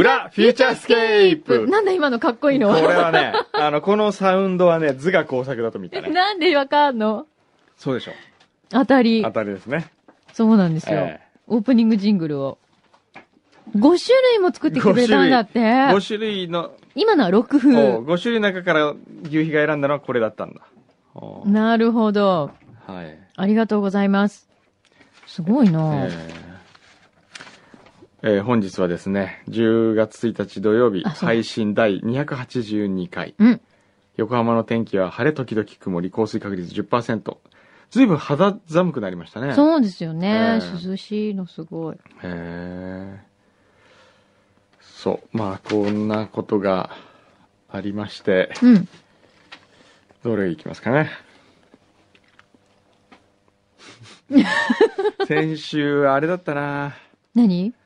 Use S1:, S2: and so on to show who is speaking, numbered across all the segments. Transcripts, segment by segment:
S1: 裏フューチャースケープ
S2: なんだ今のかっこいいの
S1: これはね、あの、このサウンドはね、図画工作だと見たね。
S2: なんでわかんの？
S1: そうでしょ。
S2: 当たり
S1: 当。たりですね。
S2: そうなんですよ。
S1: え
S2: オープニングジングルを。5種類も作ってくれたんだって。
S1: 5種類の、
S2: 今のは6
S1: お
S2: 風。
S1: 5種類の中から牛皮が選んだのはこれだったんだ。お
S2: なるほど。
S1: はい。
S2: ありがとうございます。すごいな、
S1: えーえー本日はですね、10月1日土曜日、配信第282回。
S2: うん。
S1: 横浜の天気は晴れ時々曇り、降水確率10%。ずいぶん肌寒くなりましたね。う。
S2: そうですよね。
S1: ええ
S2: 涼しいのすごい。
S1: へえ。そう。まあ、こんなことがありまして、
S2: うん。
S1: どれいきますかね。先週、あれだったな
S2: 何？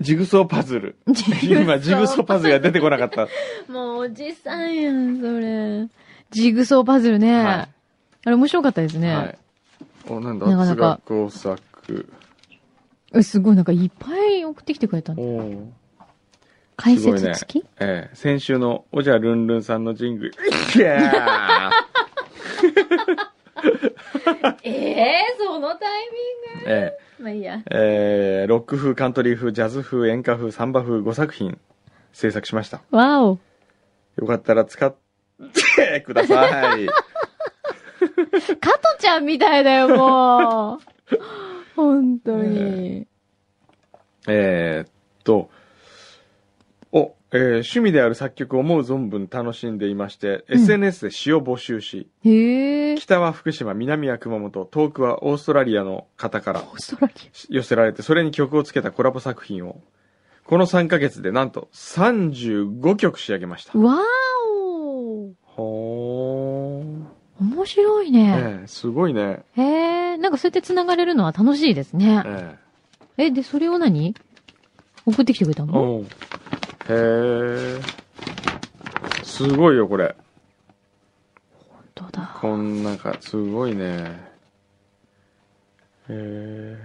S1: ジグソーパズル。今、ジグソーパズルが出てこなかった。
S2: もうおじさんやん、それ。ジグソーパズルね。
S1: はい
S2: あれ面白かったですね。
S1: はい。お、なんだ、
S2: なかなか
S1: 工作。
S2: えすごい、なんかいっぱい送ってきてくれた
S1: お
S2: の。
S1: ー
S2: 解説付き、
S1: ええ、先週のおじゃるんるんさんのジングル。いやー
S2: ええそのタイミング。
S1: え
S2: まあいいや。
S1: ええーロック風、カントリー風、ジャズ風、演歌風、サンバ風5作品制作しました。
S2: わお。
S1: よかったら使って ください。
S2: 加トちゃんみたいだよ、もう。本当に。
S1: えーっと、お、えー趣味である作曲を思う存分楽しんでいまして、
S2: うん
S1: SNS で詩を募集し。北は福島、南は熊本、遠くはオーストラリアの方から寄せられて、それに曲をつけたコラボ作品を、この3ヶ月でなんと35曲仕上げました
S2: ア。。わお。
S1: ほー。
S2: 面白いね。
S1: ええすごいね。
S2: へえ。なんかそうやって繋がれるのは楽しいですね。
S1: え
S2: え、で、それを何？送ってきてくれた
S1: え
S2: の
S1: え。すごいよ、これ。
S2: どうだ。
S1: こんなんか、すごいね。へ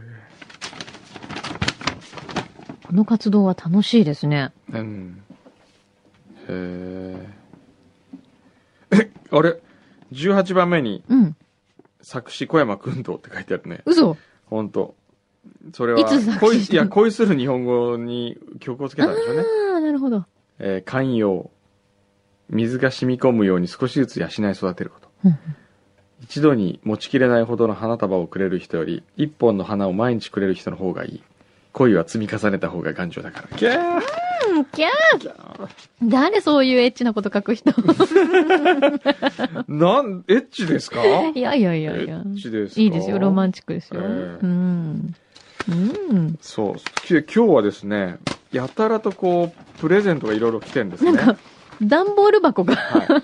S2: この活動は楽しいですね。
S1: え。うん。へえ。え、あれ ?18 番目に
S2: うん。
S1: 作詞小山君堂って書いてあるね。
S2: 嘘
S1: ほんと。それは、
S2: いつ
S1: 恋いや、恋する日本語に曲をつけたんでしょうね。
S2: ああ、なるほど。
S1: えー寛容。水が染み込むように少しずつ養い育てること。
S2: うん
S1: 一度に持ちきれないほどの花束をくれる人より、一本の花を毎日くれる人の方がいい。恋は積み重ねた方が頑丈だから。キャー
S2: うん、キャー誰そういうエッチなこと書く人？
S1: なん、エッチですか？
S2: いやいやいやいや。
S1: エッチですか？
S2: いいですよ、ロマンチックですよ。
S1: ええ
S2: うん。うん。
S1: そう。き今日はですね、やたらとこう、プレゼントがいろいろ来てるんですね。
S2: なんか、段ボール箱が。
S1: はい。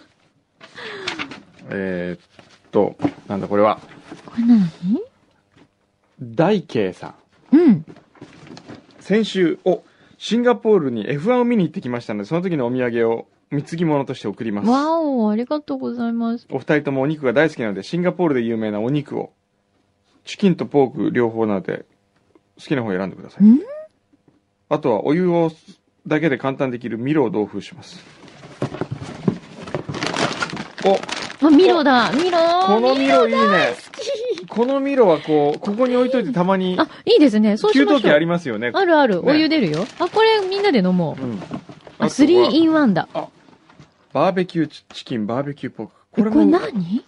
S1: えーっと、なんだこれは、
S2: これ何？
S1: 大慶さん。
S2: うん。
S1: 先週、お、シンガポールに F1 を見に行ってきましたので、その時のお土産を貢ぎ物として送ります。
S2: わお、ありがとうございます。
S1: お二人ともお肉が大好きなので、シンガポールで有名なお肉を、チキンとポーク両方なので、好きな方を選んでください。
S2: ん？
S1: あとはお湯をだけで簡単できるミロを同封します。お、
S2: あ、ミロだ。ミロ
S1: このミロいいね。このミロはこう、ここに置いといてたまに、
S2: あ、いいですね。そうしましょう。
S1: 給湯器ありますよね。
S2: あるある。
S1: ね
S2: お湯出るよ。あ、これみんなで飲もう。
S1: うん。
S2: あ、
S1: あとは
S2: 3 in 1だ。
S1: バーベキューチチキン、バーベキューポーク。
S2: えこれ
S1: これも、
S2: 何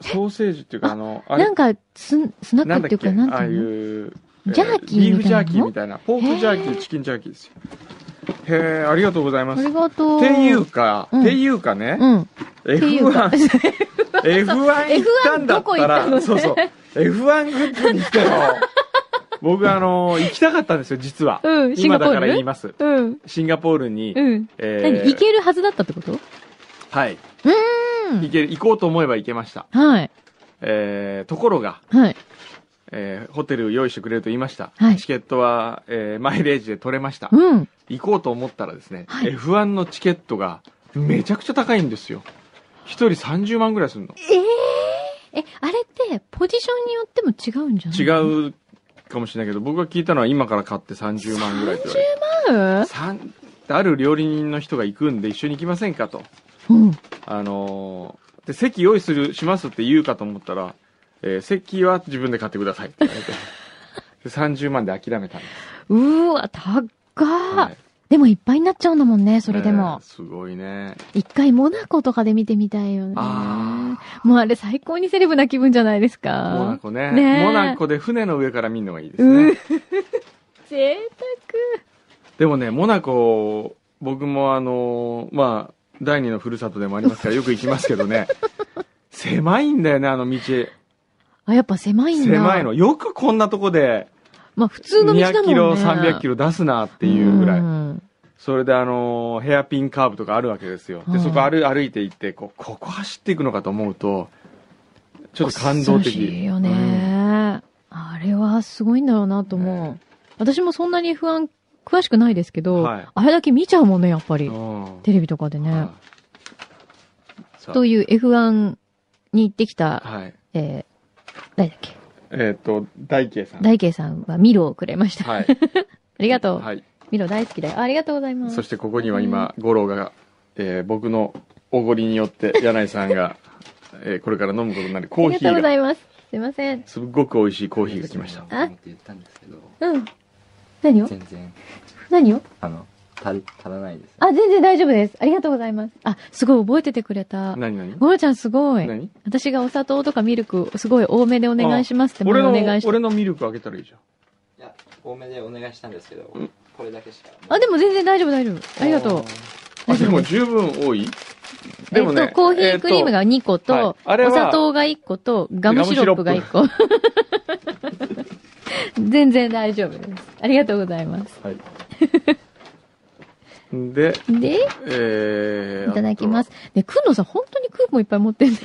S1: ソーセージっていうか、あの、あれ？
S2: なんか、ス、スナッ
S1: なんだって
S2: いうか、なん
S1: ああい
S2: ていうの？
S1: う、
S2: ジャーキー
S1: ビーフジャー
S2: みたいなの
S1: キーみたいな。ポークジャーキー、チキンジャーキーですよ。へえ、ありがとうございます。
S2: ありがとう。
S1: っていうか、
S2: うん
S1: っていうかね、
S2: うん。っていうか
S1: F1、F1 行ったんだ
S2: F1 ど
S1: ったら、
S2: たの
S1: そうそう、F1 グッズにしても、僕あの、行きたかったんですよ、実は。
S2: うん、シンガポール？
S1: 今だから言います。
S2: うん。
S1: シンガポールに、
S2: うん。
S1: え
S2: 何行けるはずだったってこと？
S1: はい。
S2: うーん。
S1: 行ける、行こうと思えば行けました。
S2: はい。
S1: えー、ところが、
S2: はい。
S1: えーホテル用意してくれると言いました。
S2: はい
S1: チケットは、えーマイレージで取れました。
S2: うん。
S1: 行こうと思ったらですね、
S2: はい
S1: F1 のチケットがめちゃくちゃ高いんですよ。一人30万ぐらいするの。
S2: えええ、あれって、ポジションによっても違うんじゃない
S1: 違うかもしれないけど、僕が聞いたのは今から買って30万ぐらいって言われて。
S2: うん
S1: 三ある料理人の人が行くんで一緒に行きませんかと。
S2: うん。
S1: あのーで、席用意する、しますって言うかと思ったら、えー席は自分で買ってくださいって言われて。で30万で諦めたんです。
S2: うーわ、高っ、
S1: はい
S2: でもいっぱいになっちゃうんだもんね、それで
S1: え
S2: も
S1: ー。すごいね。
S2: 一回モナコとかで見てみたいよね。
S1: あ
S2: もうあれ最高にセレブな気分じゃないですか。
S1: モナコね。
S2: ねえ
S1: モナコで船の上から見るのがいいです
S2: うん
S1: ね。
S2: 贅
S1: でもね、モナコ、僕もあのーまあ、第二のふるさとでもありますからよく行きますけどね。狭いんだよね、あの道。
S2: やっぱ狭いんだ。
S1: 狭いの。。よくこんなとこで、
S2: まあ普通の道だもんね。
S1: 200キロ、300キロ出すなっていうぐらい。
S2: ん
S1: それであのーヘアピンカーブとかあるわけですよ。で、
S2: うん
S1: そこ歩歩いて行って、こう、ここ走っていくのかと思うと、ちょっと感動的。
S2: いよね、あれはすごいんだろうなと思う。私もそんなに不安、詳しくないですけど、
S1: はい
S2: あれだけ見ちゃうもんね、やっぱり。
S1: うん。
S2: テレビとかでね。
S1: はい
S2: という F1 に行ってきた、
S1: はい。
S2: えー、誰だっけ？
S1: えっ、と、大慶さん。
S2: 大慶さんはミロをくれました。
S1: はい。
S2: ありがとう。
S1: はい。
S2: ミロ大好きだよ。あありがとうございます。
S1: そしてここには今、五郎が、えー僕のおごりによって、柳井さんが、えーこれから飲むことになるコー
S2: ありがとうござ
S1: ヒーが、
S2: います。すいません。
S1: すっごく美味しいコーヒーが来ました。
S2: あ？
S3: って言ったんですけど、
S2: うん。何を？
S3: 全然、
S2: 何を？
S3: あの、足り、足らないです。
S2: あ、全然大丈夫です。ありがとうございます。あ、すごい覚えててくれた。
S1: 何何？
S2: ゴロちゃんすごい。
S1: 何？
S2: 私がお砂糖とかミルクすごい多めでお願いしますって
S1: 俺の
S2: お願いし、て。
S1: 俺のミルクあげたらいいじゃん。
S3: いや、多めでお願いしたんですけど、
S1: うん
S3: これだけしか。
S2: あ、でも全然大丈夫大丈夫。ありがとう。
S1: あでも十分多いでもね
S2: えっと、コーヒークリームが2個と、お砂糖が1個と、ガムシロップが1個。全然大丈夫です。ありがとうございます。
S1: はい。で、
S2: で、
S1: えー、
S2: いただきます。で、くんのさん本当にクーポンいっぱい持ってんね。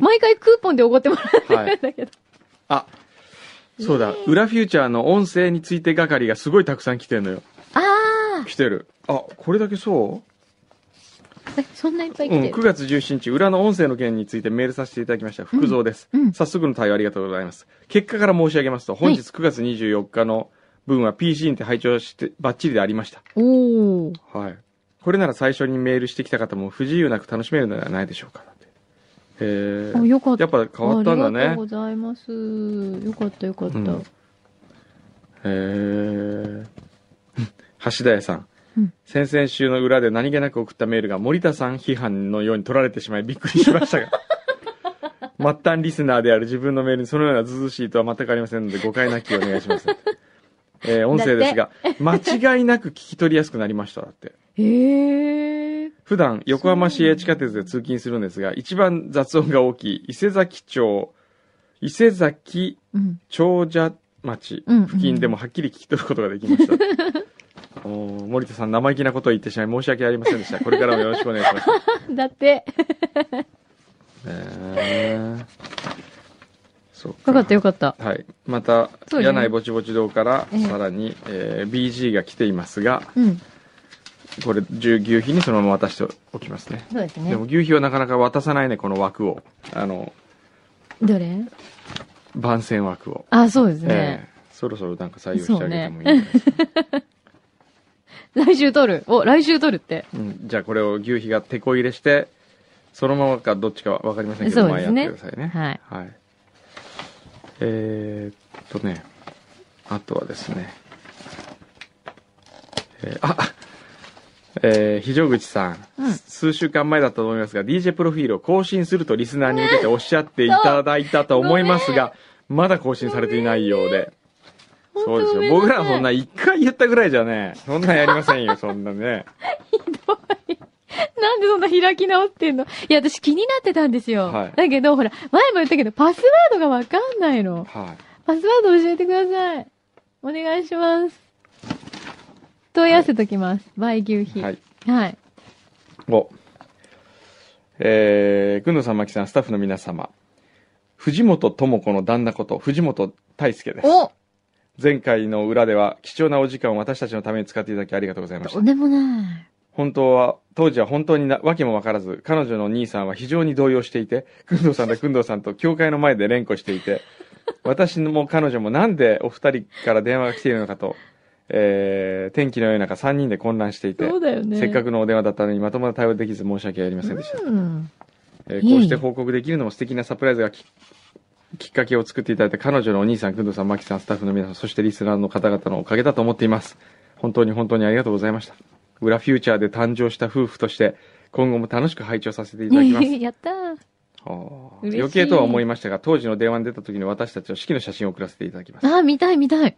S2: 毎回クーポンでおごってもらって
S1: はい
S2: るんだけど。
S1: あ、そうだ、裏フューチャーの音声について係がすごいたくさん来てるのよ。
S2: あ
S1: 来てる。あ、これだけそう？
S2: ーえそんないっぱい
S1: うん、9
S2: 来てる。
S1: 月17日、裏の音声の件についてメールさせていただきました。福蔵です。
S2: うんうん
S1: 早速の対応ありがとうございます。結果から申し上げますと、本日9月24日の分は PC にて拝聴してバッチリでありました。
S2: おー。
S1: はい。これなら最初にメールしてきた方も不自由なく楽しめるのではないでしょうか。え
S2: あ、
S1: ー、
S2: よかった。
S1: やっぱ変わったんだね
S2: ありがとうご。ざいます。よかったよかった。
S1: うんえー、橋田屋さん。
S2: うん
S1: 先々週の裏で何気なく送ったメールが森田さん批判のように取られてしまいびっくりしましたが。末端リスナーである自分のメールにそのようなずうずうしいとは全くありませんので誤解なきお願いします。えー音声ですが、間違いなく聞き取りやすくなりました。だって。
S2: へー。
S1: 普段横浜市営地下鉄で通勤するんですが、一番雑音が大きい伊勢崎町、伊勢崎
S2: うん。
S1: 長者町
S2: うん
S1: 付近でもはっきり聞き取ることができました。おー森田さん、生意気なことを言ってしまい申し訳ありませんでした。これからもよろしくお願いします。
S2: だって。
S1: えー、そう
S2: よかったよかった。
S1: はい。また、
S2: そうね
S1: 柳井ぼちぼち堂から、
S2: ええ
S1: さらに、えー BG が来ていますが、
S2: うん。
S1: これ、牛牛皮にそのまま渡しておきますね。
S2: そうですね
S1: でも。牛皮はなかなか渡さないね、この枠を。あの、
S2: どれ？
S1: 番宣枠を。
S2: あ、そうです
S1: え
S2: ね。
S1: えそろそろなんか採用してあげてもいいんじゃないですか。
S2: 来週撮る？お、来週撮るって。
S1: うん、じゃあこれを牛皮がテこ入れして、そのままかどっちかはわかりませんけど、
S2: そうですね
S1: てくださいね。
S2: はい。
S1: はい。えー、っとね、あとはですね、えーあ、えー、非常口さん,、
S2: うん
S1: 数週間前だったと思いますが、DJ プロフィールを更新するとリスナーに向けておっしゃっていただいたと思いますが、まだ更新されていないようで。そうですよ。僕らはそんな一回言ったぐらいじゃね、そんなんやりませんよ、そんなね。
S2: なんでそんな開き直ってんの？いや、私気になってたんですよ。
S1: はい
S2: だけど、ほら、前も言ったけど、パスワードがわかんないの。
S1: はい。
S2: パスワード教えてください。お願いします。問い合わせときます。倍牛皮。
S1: はい。
S2: はい。
S1: お。えー、くんのさん、まきさん、スタッフの皆様。藤本智子の旦那こと、藤本大輔です。
S2: お
S1: 前回の裏では、貴重なお時間を私たちのために使っていただきありがとうございました。
S2: とんでもない。
S1: 本当は、当時は本当にな、わけもわからず、彼女の兄さんは非常に動揺していて、くんどうさんとくんどうさんと教会の前で連呼していて、私も彼女もなんでお二人から電話が来ているのかと、えー、天気の良い中3人で混乱していて、
S2: そうだよね。
S1: せっかくのお電話だったのにまともな対応できず申し訳ありませんでした。
S2: うん。
S1: えーこうして報告できるのも素敵なサプライズがききっかけを作っていただいた彼女のお兄さん、くんどさん、まきさん、スタッフの皆さん、そしてリスナーの方々のおかげだと思っています。本当に本当にありがとうございました。裏フューチャーで誕生した夫婦として、今後も楽しく拝聴させていただきます。
S2: やった
S1: 余計とは思いましたが、当時の電話に出た時に私たちは式の写真を送らせていただきます。
S2: あー、見たい見たい。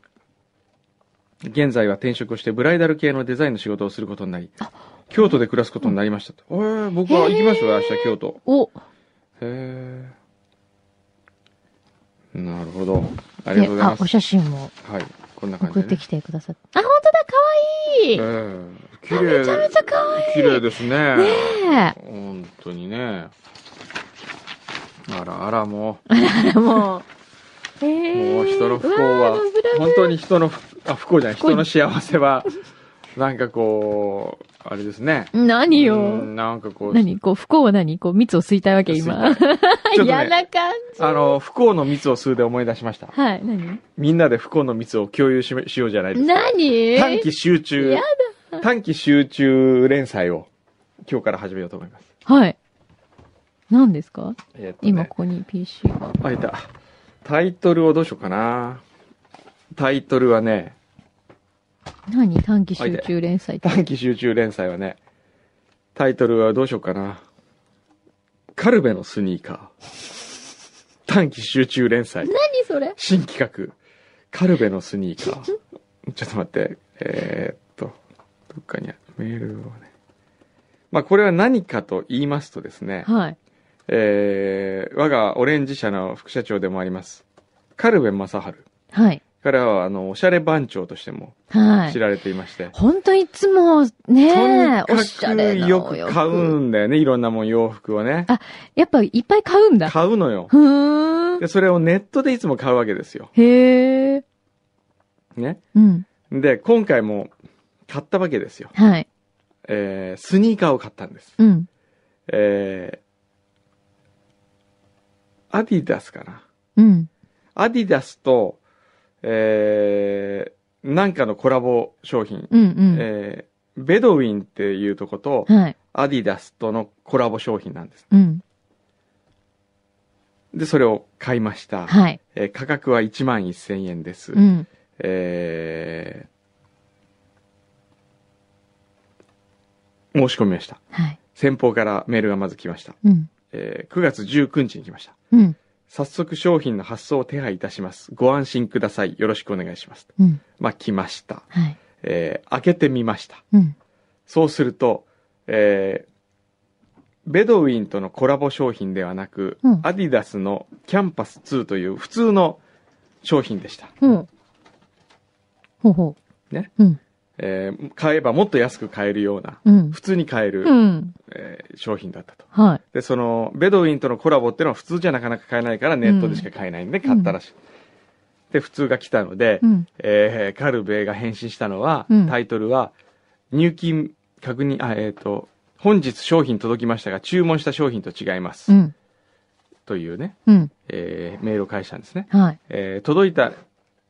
S1: 現在は転職をしてブライダル系のデザインの仕事をすることになり、京都で暮らすことになりましたと。えー僕は行きますよ、明日京都。
S2: お、
S1: へえ。なるほど。ありがとうござい
S2: あ
S1: ま、す。
S2: お写真も
S1: はい。こんな感じで、ね。
S2: 送ってきてくださって。あ、本当だ、かわいい
S1: ええ綺麗。
S2: めちゃめちゃかわいい
S1: 綺麗ですね。
S2: ね
S1: 本当にね。あらあらも
S2: え。もう。え
S1: う、
S2: ー、
S1: もう人の不幸は本当に人の不、あ、不幸じゃない、人の幸せは、なんかこう、あれですね。
S2: 何よ。
S1: うんなんかこう、
S2: 何？こう、不幸は何？こう、蜜を吸いたいわけ、今。嫌
S1: ね、
S2: な感じ。
S1: あの、不幸の蜜を吸うで思い出しました。
S2: はい、何？
S1: みんなで不幸の蜜を共有ししようじゃないですか。
S2: 何？
S1: 短期集中
S2: や、
S1: 短期集中連載を今日から始めようと思います。
S2: はい。何ですか？
S1: えーっとね
S2: 今、ここに PC が。
S1: あ、いた。タイトルをどうしようかな。タイトルはね、
S2: 何？短期集中連載。
S1: 短期集中連載はね、タイトルはどうしようかな。カルベのスニーカー。短期集中連載。
S2: 何それ？
S1: 新企画。カルベのスニーカー。ちょっと待って。えーっと、どっかにあメールをね。まあこれは何かと言いますとですね、
S2: はい。
S1: えー我がオレンジ社の副社長でもあります、カルベン正治。
S2: はい。
S1: 彼は、あの、おしゃれ番長としても
S2: はい。
S1: 知られていまして、
S2: ほんといつも、ねおしゃれ
S1: よく買うんだよね、いろんなもん、洋服をね。
S2: あやっぱいっぱい買うんだ。
S1: 買うのよ。
S2: ふ。
S1: で、それをネットでいつも買うわけですよ。
S2: へえ。
S1: ね。
S2: うん。
S1: で、今回も買ったわけですよ。
S2: はい。
S1: えースニーカーを買ったんです。
S2: うん。
S1: えーアディダスかな。
S2: うん。
S1: アディダスと、えーなんかのコラボ商品、
S2: うん。うん。
S1: えーベドウィンっていうとこと、
S2: はい。
S1: アディダスとのコラボ商品なんです。
S2: うん。
S1: で、それを買いました。
S2: はい。
S1: えー価格は1万1000円です。
S2: うん。
S1: えー申し込みました。
S2: はい。
S1: 先方からメールがまず来ました。
S2: うん。
S1: えー9月19日に来ました。
S2: うん。
S1: 早速商品の発送を手配いたします。ご安心ください。よろしくお願いします。
S2: うん。
S1: まあ、来ました。
S2: はい。
S1: えー開けてみました。
S2: うん。
S1: そうすると、えーベドウィンとのコラボ商品ではなく、
S2: うん
S1: アディダスのキャンパス2という普通の商品でした。
S2: ほう。ほうほ
S1: ね。
S2: う。うん。
S1: えー買えばもっと安く買えるような、
S2: うん。
S1: 普通に買える、
S2: うん。
S1: えー商品だったと。
S2: はい。
S1: で、その、ベドウィンとのコラボっていうのは普通じゃなかなか買えないからネットでしか買えないんで買ったらしい。で、普通が来たので、
S2: うん。
S1: えーカルベが返信したのは、
S2: うん
S1: タイトルは、入金確認、あ、えっ、と、本日商品届きましたが、注文した商品と違います。
S2: うん。
S1: というね、
S2: うん。
S1: えーメールを返したんですね。
S2: はい。
S1: えー届いた、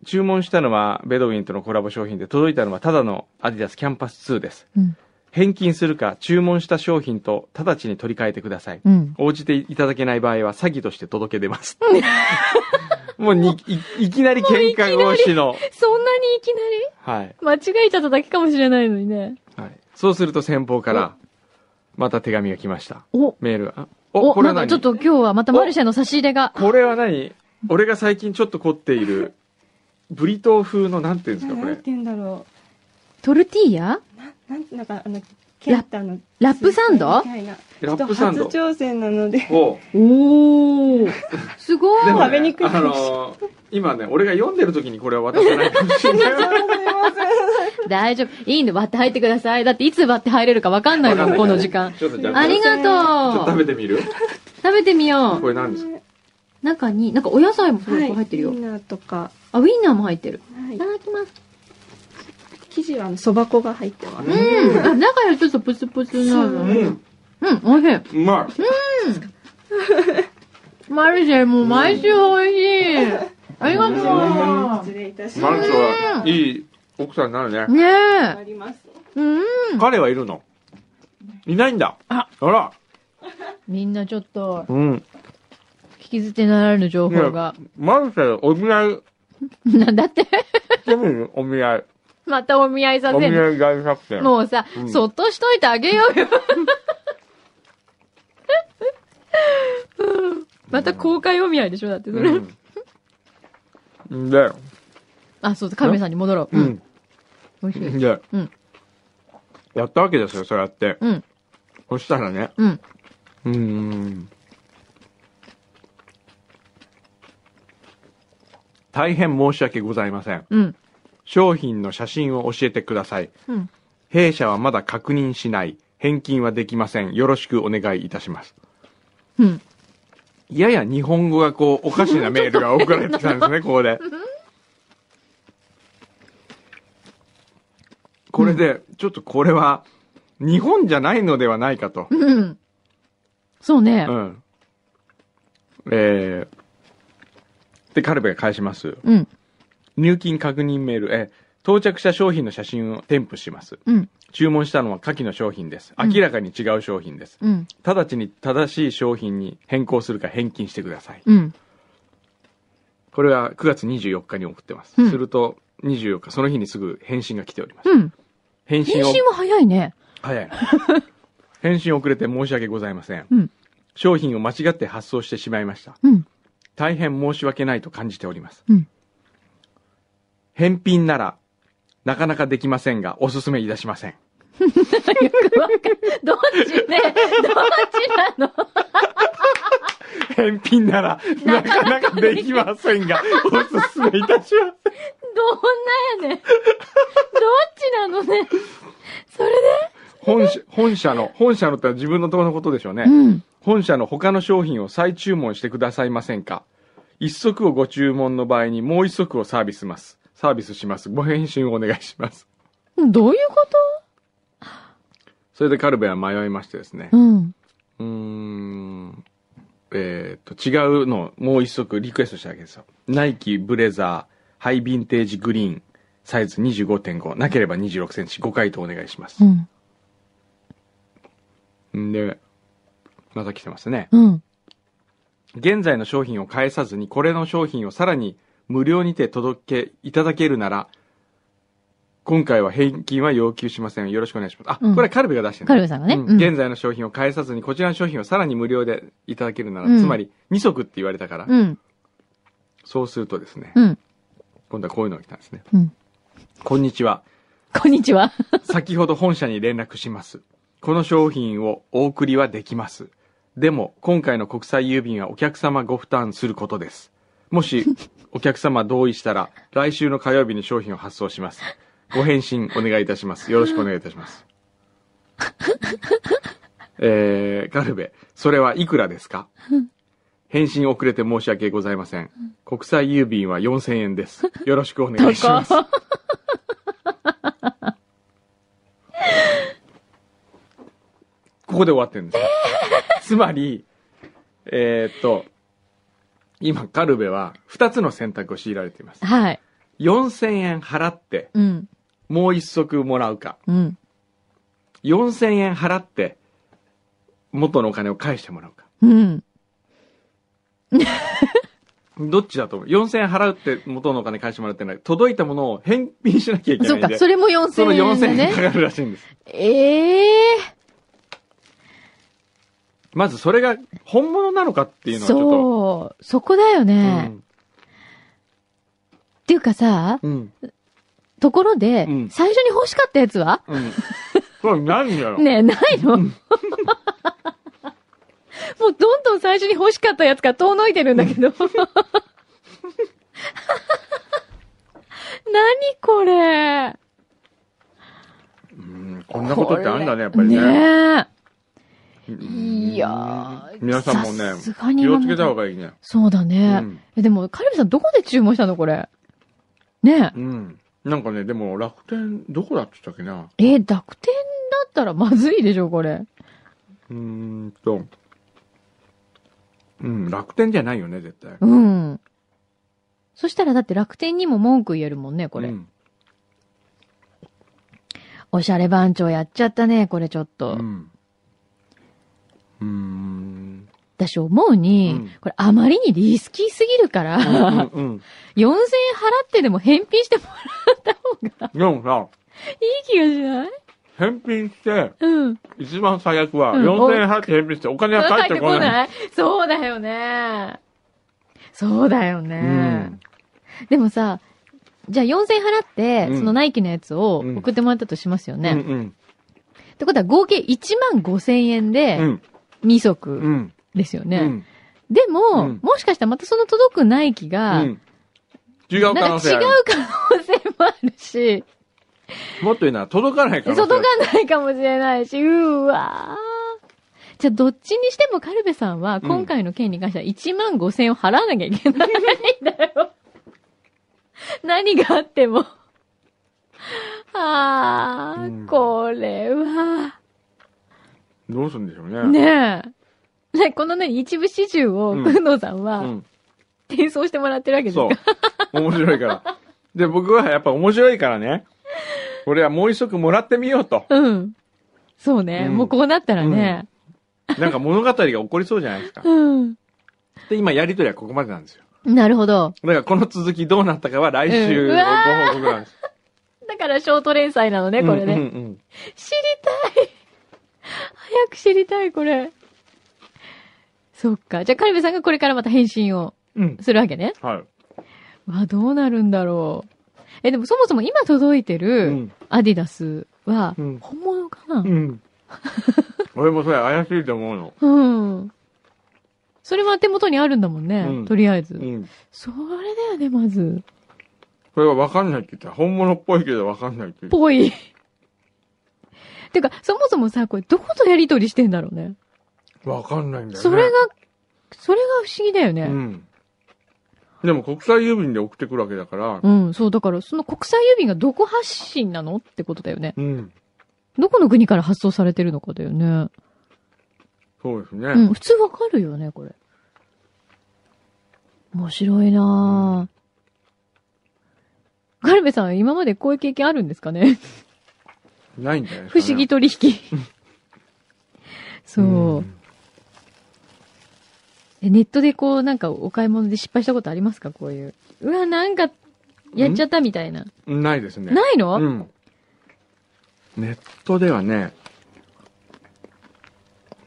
S1: 注文したのはベドウィンとのコラボ商品で、届いたのはただのアディダスキャンパス2です。
S2: うん。
S1: 返金するか、注文した商品と直ちに取り替えてください。
S2: うん。
S1: 応じていただけない場合は詐欺として届け出ます。もうにいいきなり喧嘩越しの。
S2: そんなにいきな
S1: はい。
S2: り間違えちゃっただけかもしれないのにね。
S1: はい。そうすると先方から、また手紙が来ました。
S2: お、
S1: メールが。あ
S2: お、
S1: これは何？
S2: ちょっと今日はまたマルシェの差し入れが。
S1: これは何？俺が最近ちょっと凝っている、ブリトー風のなんていうんですか、これ
S4: なんて。言うんだろ
S2: トルティーヤ？
S4: う。なん、なんかあの、ケンタの。
S2: ラップサンド？
S4: みたいな。
S1: ラップサンド
S4: 初挑戦なので。
S1: おう
S2: おー。すごい。
S4: 食べにくい
S1: あのー今ね、俺が読んでる時にこれは渡さないかもしれない。
S2: 大丈夫。いいんで割って入ってください。だっていつ割って入れるかわかんないもん、この時間。
S1: ちょっとじゃあ、
S2: ありが
S1: ちょっと
S2: とう。
S1: 食べてみる？
S2: 食べてみよう。
S1: これ何ですか？
S2: 中に、なんかお野菜もすごいいっぱい入ってるよ。
S4: ウインナーとか。
S2: あ、ウィンナーも入ってる。
S4: はい
S2: いた。だきます。
S4: 生地はそば粉が入ってます。
S2: うん。あ、中よりちょっとプツプツなの。うん。うん、おいしい。
S1: うまい。
S2: マルシェもう毎週美味しい。ありがと
S4: 失礼いたします。
S1: マルチはいい奥さんになるね
S2: う。。ね
S4: あります。
S2: え。うん。
S1: 彼はいるの？いないんだ。
S2: あ
S1: あら。
S2: みんなちょっと、
S1: うん。
S2: 聞き捨てならぬ情報が。
S1: マルチお見合い、
S2: なんだって？
S1: してみるお見合い。
S2: またお見合いさせる。
S1: お見合い大作戦。
S2: もうさ、
S1: うん
S2: そっとしといてあげようよ。う んまた公開お見合いでしょだってそれ。
S1: うん。で、
S2: あ、そうだ、カメさんに戻ろう。
S1: う
S2: うんん。美味しい。
S1: で、
S2: うん
S1: やったわけですよ、そうやって。
S2: うん。
S1: そしたらね、
S2: うん。
S1: うーん。大変申し訳ございません。
S2: うん。
S1: 商品の写真を教えてください。
S2: うん。
S1: 弊社はまだ確認しない。返金はできません。よろしくお願いいたします。
S2: うん。
S1: やや日本語がこう、おかしなメールが送られてきたんですね、ここで。これで、ちょっとこれは、日本じゃないのではないかと。
S2: うん。そうね
S1: う。ん。えー、で、カルベが返します。
S2: うん。
S1: 入金確認メール、えー到着した商品の写真を添付します。
S2: うん。
S1: 注文したのは下記の商品です。
S2: うん
S1: 明らかに違う商品です。
S2: うん。
S1: 直ちに正しい商品に変更するか返金してください。
S2: うん。
S1: これは9月24日に送ってます。
S2: うん
S1: すると、24日、その日にすぐ返信が来ております。
S2: うん。
S1: 返信を、
S2: 返信は早いね。
S1: 早い。返信遅れて申し訳ございません。
S2: うん。
S1: 商品を間違って発送してしまいました。
S2: うん。
S1: 大変申し訳ないと感じております。
S2: うん。
S1: 返品なら、なかなかできませんが、お勧めいたしません。
S2: よくわかんどっちね、どっちなの？
S1: 返品なら、なかなかできませんが、お勧めいたしま
S2: どんなやねん。どっちなのね？それ
S1: せん。本社、本社の、本社のって自分のところのことでしょうね。
S2: でうん。
S1: 本社の他の商品を再注文してくださいませんか？一足をご注文の場合にもう一足をサービスします。サービスします。ご返信をお願いします。
S2: どういうこ
S1: それでカルベは迷いましてですね
S2: と。うん。
S1: うーん。えっ、と、違うのをもう一足リクエストしたわけですよ。ナイキブレザー、ハイヴィンテージグリーン、サイズ25.5、なければ26センチ、5回とお願いします
S2: う。ん。
S1: んで、また来てますね。
S2: うん。
S1: 現在の商品を返さずに、これの商品をさらに無料にて届けいただけるなら、今回は返金は要求しません。よろしくお願いします。あ、
S2: うん
S1: これはカルベが出してる
S2: カルベさんがね。
S1: うん
S2: うん
S1: 現在の商品を返さずに、こちらの商品をさらに無料でいただけるなら、
S2: うん
S1: つまり2足って言われたから、
S2: うん。
S1: そうするとですね、
S2: うん。
S1: 今度はこういうのが来たんですね。
S2: うん。
S1: こんにちは。
S2: こんにちは。
S1: 先ほど本社に連絡します。この商品をお送りはできます。でも、今回の国際郵便はお客様ご負担することです。もし、お客様同意したら、来週の火曜日に商品を発送します。ご返信お願いいたします。よろしくお願いいたします。えー、ガルベ、それはいくらですか？返信遅れて申し訳ございません。国際郵便は4000円です。よろしくお願いします。ここで終わってるんですよ。つまり、えーっと、今、カルベは2つの選択を強いられています。
S2: はい。
S1: 4000円払って、
S2: うん。
S1: もう一足もらうか。
S2: うん。
S1: 4000円払って、元のお金を返してもらうか。
S2: うん。
S1: どっちだと思う ?4000 円払うって元のお金返してもらってない。届いたものを返品しなきゃいけないんで。
S2: それも
S1: その
S2: 4000
S1: 4000
S2: 円だね。
S1: 円かかるらしいんです。
S2: ええ
S1: まずそれが本物なのかっていうのはちょっ
S2: そう。そこだよ
S1: と。
S2: ね。っていうかさ、
S1: うん。うん。
S2: ところで、
S1: うん
S2: 最初に欲しかったやつは？
S1: うん。これ何だろう
S2: ねえ、ないの、もうどんどん最初に欲しかったやつが遠のいてるんだけど。何これ？
S1: うんこんなことってあんだね、やっぱりね。
S2: ね
S1: うん
S2: え。いやー
S1: 皆さんもね
S2: さすがに
S1: 気をつけた方がいいね。
S2: そうだ
S1: う
S2: ね。
S1: ん。
S2: え、でも、カルビさんどこで注文したのこれ？ね
S1: うん。なんかね、でも楽天、どこだって言ったっけな。
S2: え。え、濁点だったらまずいでしょ、これ。
S1: うーんと。うん、楽天じゃないよね、絶対。
S2: うん。そしたらだって楽天にも文句言えるもんね、これ。
S1: うん
S2: おしゃれ番長やっちゃったね、これちょっと。
S1: うん。うーん。
S2: 私思うに、
S1: うん
S2: これあまりにリスキーすぎるから、
S1: うんうんうん。
S2: 4000円払ってでも返品してもらった方が
S1: でもさ、
S2: いい気がしない？
S1: 返品して、
S2: うん。
S1: 一番最悪は、
S2: うん
S1: 4000円払って返品してお金が返ってこない。
S2: いそうだよね。そうだよね。でもさ、じゃあ4000円払って、
S1: うん
S2: そのナイキのやつを
S1: うん
S2: 送ってもらったとしますよ
S1: うん。
S2: ね。
S1: うん
S2: ってことは合計1万5000円
S1: う
S2: で
S1: ん。
S2: 2
S1: う
S2: 足
S1: ん。
S2: ですよね。
S1: うん。
S2: でも、
S1: うん
S2: もしかしたらまたその届くナイキ
S1: う
S2: が、
S1: ん。違う可能性
S2: 違う可能性もあるし、
S1: もっと言うなら届かない可能性ある。
S2: 届かないかもしれないし、うーわーじゃあ、どっちにしてもカルベさんは、
S1: うん
S2: 今回の件に関しては1万5千円を払わなきゃいけないんだよ。何があっても。あー、
S1: うん
S2: これは。
S1: どうするんでしょうね。
S2: ねえ。ねこのね、一部始終を、
S1: うん
S2: くんのさんは、
S1: うん。
S2: 転送してもらってるわけです
S1: そ
S2: か
S1: う。面白いから。で、僕はやっぱ面白いからね。俺はもう一足もらってみようと。
S2: うん。そうね、
S1: うん
S2: もうこうなったらね。
S1: なんか物語が起こりそうじゃないですか。
S2: うん。
S1: で、今やりとりはここまでなんですよ。
S2: なるほど。
S1: だからこの続きどうなったかは来週ご報告なんです。
S2: だからショート連載なのね、これね。
S1: うんうんうん
S2: 知りたい早く知りたい、これ。そっか。じゃあ、カルベさんがこれからまた返信を
S1: うん。
S2: するわけね。
S1: はい。
S2: わ、どうなるんだろう。え、でもそもそも今届いて
S1: う
S2: る
S1: ん。
S2: アディダスは
S1: うん、
S2: 本物かな？
S1: うん。俺もそれ怪しいと思うの。
S2: うん。それは手元にあるんだもんね。
S1: うん
S2: とりあえず。
S1: うん。
S2: それだよね、まず。
S1: これは分かんないって言ったら、本物っぽいけど分かんないって言って。
S2: ぽい。てか、そもそもさ、これどことやりとりしてんだろうね。
S1: 分かんないんだよね。
S2: それが、それが不思議だよね。
S1: うん。でも国際郵便で送ってくるわけだから、
S2: うん、そう、だから、その国際郵便がどこ発信なのってことだよね。
S1: うん。
S2: どこの国から発送されてるのかだよね。
S1: そうですね。
S2: うん、普通わかるよね、これ。面白いなぁ。ガルベさん、今までこういう経験あるんですかね？
S1: ないんじゃないですか、ね。
S2: 不思議取引。そう、
S1: ん
S2: え。ネットでこう、なんかお買い物で失敗したことありますか？こういう。うわ、なんか、やっちゃったみたいな。
S1: ないですね。
S2: ないの、
S1: うん。ネットではね、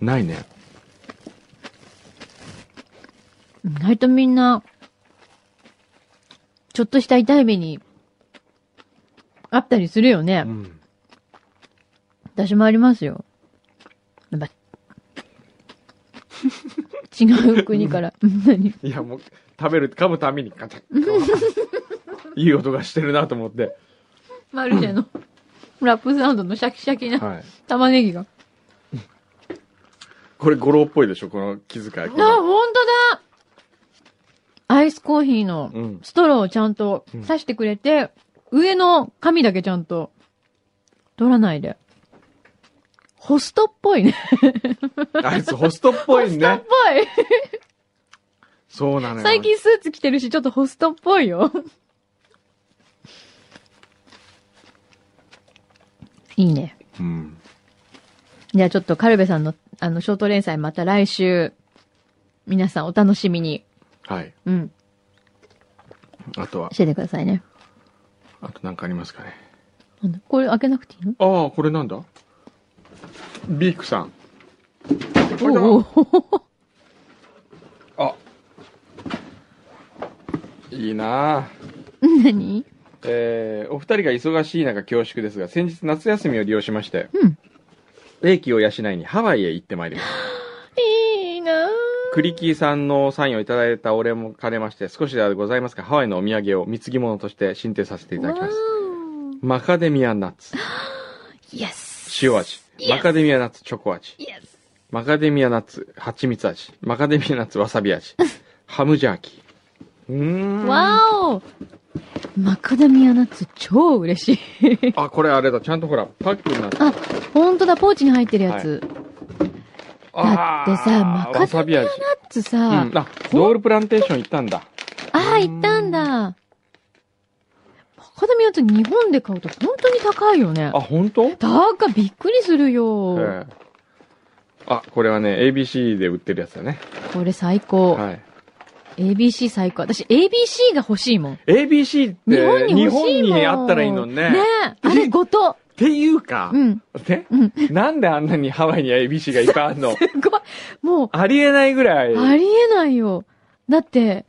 S1: ないね。
S2: 意外とみんな、ちょっとした痛い目に、あったりするよね。
S1: うん。
S2: 私もありますよ。やっぱ違う国から。何？
S1: いや、もう、食べる、噛むたびにガチャッいい音がしてるなと思って。
S2: マルシェの ラップサウンドのシャキシャキな
S1: はい。
S2: 玉ねぎが。
S1: これ、語呂っぽいでしょこの気遣い。
S2: あ、ほんとだアイスコーヒーの
S1: うん。
S2: ストローをちゃんと刺してくれて、上の紙だけちゃんと取らないで。ホストっぽいね。
S1: あいつホストっぽい
S2: ホストっ
S1: ね。
S2: ぽい。
S1: そうなのよ。
S2: 最近スーツ着てるし、ちょっとホストっぽいよ。いいね。
S1: うん。
S2: じゃあちょっとカルベさんの、あの、ショート連載また来週、皆さんお楽しみに、
S1: はい。
S2: うん、
S1: あとは、
S2: しててくださいね。
S1: あとなんかありますかね？
S2: これ開けなくていいの？
S1: ああ、これなんだ？ビークさん。
S2: おお
S1: あ。いいなあ
S2: 何？
S1: えー、お二人が忙しい中恐縮ですが、先日夏休みを利用しまして、
S2: うん。
S1: 英気を養いにハワイへ行ってまいりました。
S2: いいなぁ。
S1: クリキーさんのサインをいただいたお礼も兼ねまして、少しではございますが、ハワイのお土産を貢ぎ物として進呈させていただきます。マカデミアナッツ、
S2: イエス
S1: 塩味。
S2: Yes
S1: マカデミアナッツチョコ味。マカデミアナッツ蜂蜜味。マカデミアナッツわさび味。ハムジャーキー。うーん。
S2: わおマカダミアナッツ超嬉しい。
S1: あ、これあれだ。ちゃんとほら、パックになってる。
S2: あ、ほんとだ、ポーチに入ってるやつ。だ
S1: あ
S2: ってさ、マカダミアナッツ
S1: う
S2: さ、
S1: ん。あ、ドールプランテーション行ったんだ。
S2: ああ、行ったんだ。マカダミアナッツ日本で買うと本当に高いよね
S1: あ、。本当？
S2: 高びっくりするよ。
S1: ええあ、これはね、ABC で売ってるやつだね。
S2: これ最高。
S1: はい。
S2: ABC 最高。私 ABC が欲しいもん。
S1: ABC って
S2: 日本に欲しいもん。
S1: 日本にあったらいいのにね。
S2: ねえ。あれごと。
S1: っていうか、
S2: うん。
S1: ね、
S2: うん。
S1: なんであんなにハワイに ABC がいっぱいあるの？
S2: すごい。もう、
S1: ありえないぐらい。
S2: ありえないよ。だって、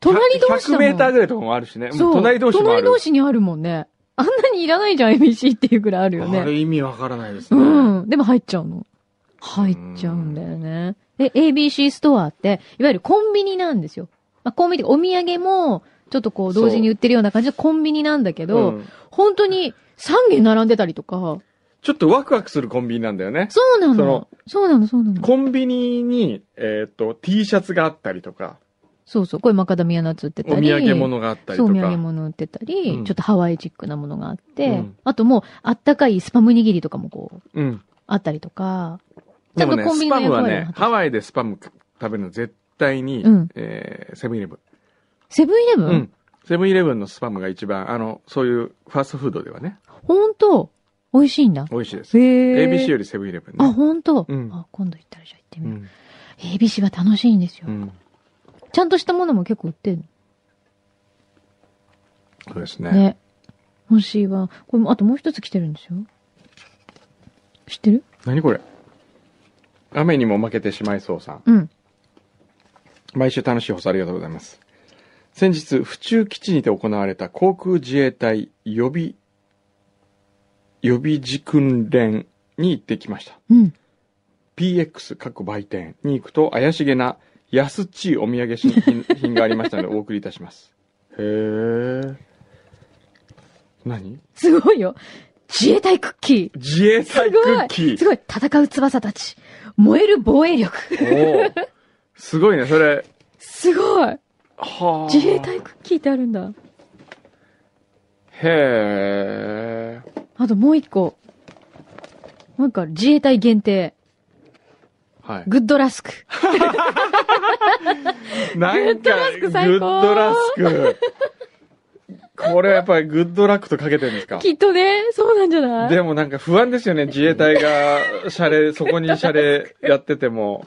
S2: 隣同士だ
S1: 100
S2: もん。
S1: メーターぐらいとかもあるしね。も
S2: そうう。
S1: 隣同士もある。
S2: 隣同士にあるもんね。あんなにいらないじゃん、ABC っていうぐらいあるよ
S1: あ
S2: ね。
S1: れ意味わからないですね。
S2: うん。でも入っちゃうの。入っちゃうんだよね。で、ABC ストアって、いわゆるコンビニなんですよ。まあ、コンビニ、お土産も、ちょっとこう、同時に売ってるような感じのコンビニなんだけど、
S1: うん
S2: 本当に3軒並んでたりとか、
S1: ちょっとワクワクするコンビニなんだよね。
S2: そうなの
S1: その。
S2: そうなの、そうなの。
S1: コンビニに、えっ、と、T シャツがあったりとか、
S2: そうそう。これマカダミアナッツ売ってた
S1: お
S2: り。
S1: 土産物があったり
S2: そう、
S1: とか。
S2: お土産物売ってたり、
S1: うん
S2: ちょっとハワイチックなものがあって、
S1: うん
S2: あともう、あったかいスパム握りとかもこう、
S1: うん。
S2: あったりとか、ちゃんとコンビニ
S1: スパムはねハワイでスパム食べるの絶対に、
S2: うん
S1: えーセブンイレブン。
S2: セブンイレブン、
S1: うん。セブンイレブンのスパムが一番、あの、そういうファーストフードではね、
S2: ほんと美味しいんだ。
S1: 美味しいです。
S2: へえ。
S1: ABC よりセブンイレブン
S2: あ、
S1: ね。
S2: ほんと、
S1: うん
S2: あ、今度行ったらじゃあ行ってみよう。
S1: うん。
S2: ABC は楽しいんですよ、
S1: うん。
S2: ちゃんとしたものも結構売ってる
S1: そうです
S2: の。
S1: ね。
S2: ね。欲しいわ。これも、あともう一つ来てるんですよ。知ってる？
S1: 何これ？雨にも負けてしまいそうさん。
S2: うん。
S1: 毎週楽しい放送ありがとうございます。先日、府中基地にて行われた航空自衛隊予備、予備自訓練に行ってきました。
S2: うん。
S1: PX、過去売店に行くと怪しげな安っちいお土産品品がありましたのでお送りいたします。へー。何？
S2: すごいよ。自衛隊クッキー。
S1: 自衛隊クッキー
S2: すごい。戦う翼たち。燃える防衛力。
S1: すごいね、それ。
S2: すごい。
S1: はあ。
S2: 自衛隊クッキーってあるんだ。
S1: へー。
S2: あともう一個。なんか自衛隊限定。
S1: はい。
S2: グッドラスク。
S1: なんか、
S2: グッドラスク最高
S1: グッドラスク。これやっぱりグッドラックとかけてるんですか？
S2: きっとね、そうなんじゃない？
S1: でもなんか不安ですよね。自衛隊が、シャレ、そこにシャレやってても。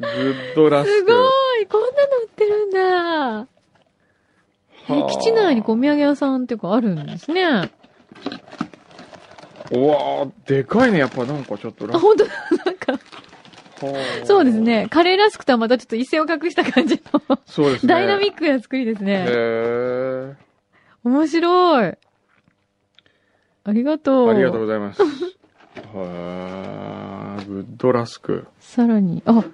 S1: グッドラスク。
S2: すごいこんなの売ってるんだ。
S1: は
S2: え、
S1: あ
S2: 基地内にお土産屋さんっていうかあるんですね。あ、
S1: うわーでかいね。やっぱなんかちょっとラ
S2: 本当だ。なんか、
S1: はあ
S2: そうです。ね。カレーラスクとはまたちょっと一線を隠した感じの、
S1: そうですね。
S2: ダイナミックな作りです
S1: へ
S2: ね。
S1: ー
S2: 面白い。ありがとう。
S1: ありがとうございます。はーグッドラスク。
S2: さらに、あ、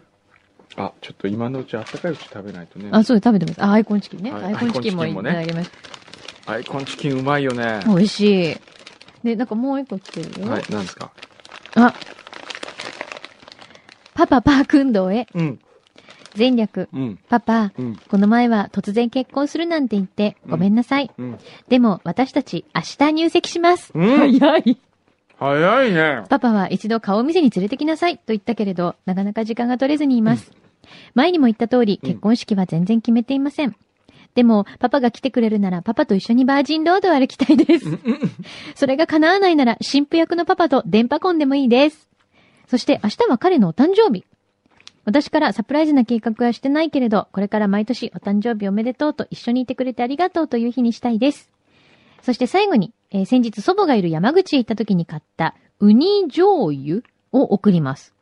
S1: あ、ちょっと今のうちあったかいうち食べないとね。
S2: あ、そうです、食べてます。あ、アイコンチキンね。
S1: はい
S2: アイコンチキンもいただきました。
S1: アイコンチキンうまいよね。
S2: 美味しい。で、なんかもう一個来てるよ。
S1: はい、なんですか？
S2: あ。パパパーク運動へ。
S1: うん、
S2: 全略。
S1: うん、
S2: パパ、
S1: うん、
S2: この前は突然結婚するなんて言って、ごめんなさい。
S1: うん。
S2: でも、私たち、明日入籍します。
S1: うん
S2: 早い。
S1: 早いね。
S2: パパは一度顔を見せに連れてきなさいと言ったけれど、なかなか時間が取れずにいます。前にも言った通り、
S1: うん
S2: 結婚式は全然決めていません。でも、パパが来てくれるなら、パパと一緒にバージンロードを歩きたいです。それが叶わないなら、新婦役のパパと電波婚でもいいです。そして、明日は彼のお誕生日。私からサプライズな計画はしてないけれど、これから毎年お誕生日おめでとうと一緒にいてくれてありがとうという日にしたいです。そして最後に、えー先日祖母がいる山口へ行った時に買ったウニ醤油を送ります。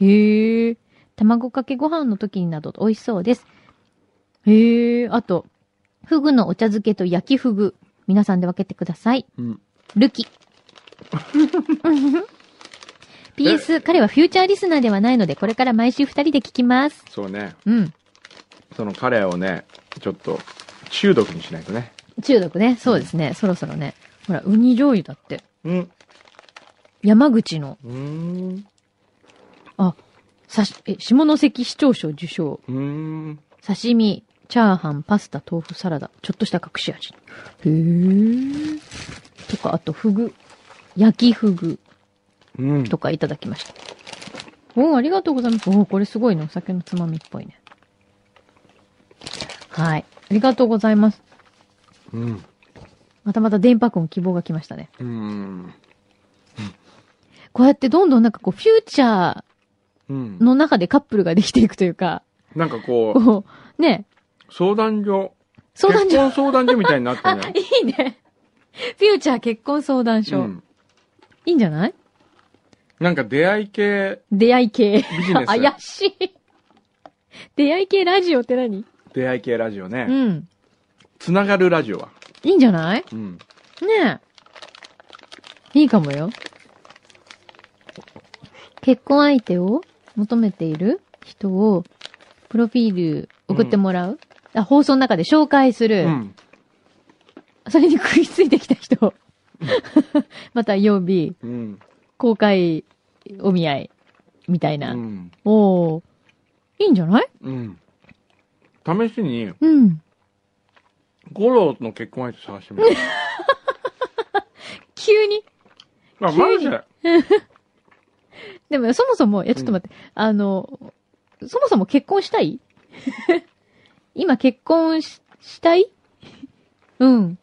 S2: へえ。卵かけご飯の時になど美味しそうです。へえ。あと、フグのお茶漬けと焼きフグ。皆さんで分けてください。
S1: うん。
S2: ルキ。PS、彼はフューチャーリスナーではないので、これから毎週二人で聞きます。
S1: そうね。
S2: うん。
S1: その彼をね、ちょっと中毒にしないとね。
S2: 中毒ね？そうですね。そろそろね。ほら、ウニ醤油だって。
S1: うん。
S2: 山口の、
S1: うーん。
S2: あ、さし、え、下関市長賞受賞。
S1: うーん。
S2: 刺身、チャーハン、パスタ、豆腐、サラダ。ちょっとした隠し味。へー。とか、あと、フグ。焼きフグ
S1: うん。
S2: とかいただきました。おー、ありがとうございます。おー、これすごいね。お酒のつまみっぽいね。はい。ありがとうございます。
S1: うん。
S2: またまた電波婚希望が来ましたね。
S1: うん。
S2: こうやってどんどんなんかこう、フューチャー
S1: うん。
S2: の中でカップルができていくというか、
S1: なんかこう、
S2: こう、ね、
S1: 相談所、
S2: 相談所。
S1: 結婚相談所みたいになって
S2: あ、
S1: ね。
S2: いいね。フューチャー結婚相談所。
S1: うん。
S2: いいんじゃない？
S1: なんか出会い系
S2: 出会い系。
S1: ビジネス。
S2: 怪しい。出会い系ラジオって何？
S1: 出会い系ラジオ
S2: う
S1: ね。
S2: ん。
S1: つながるラジオは。
S2: いいんじゃない？
S1: うん。
S2: ねえ。いいかもよ。結婚相手を求めている人を、プロフィール送ってもらう、あ放送の中で紹介する。
S1: うん。
S2: それに食いついてきた人。また曜日、
S1: うん。
S2: 公開お見合い、みたいな。
S1: うん。
S2: おー。いいんじゃない？
S1: うん。試しに、
S2: うん。
S1: 五郎の結婚相手探してみる。
S2: 急に？
S1: あ、マジで？
S2: でも、そもそも、いや、ちょっと待って、あの、そもそも結婚したい？今結婚ししたい？うん。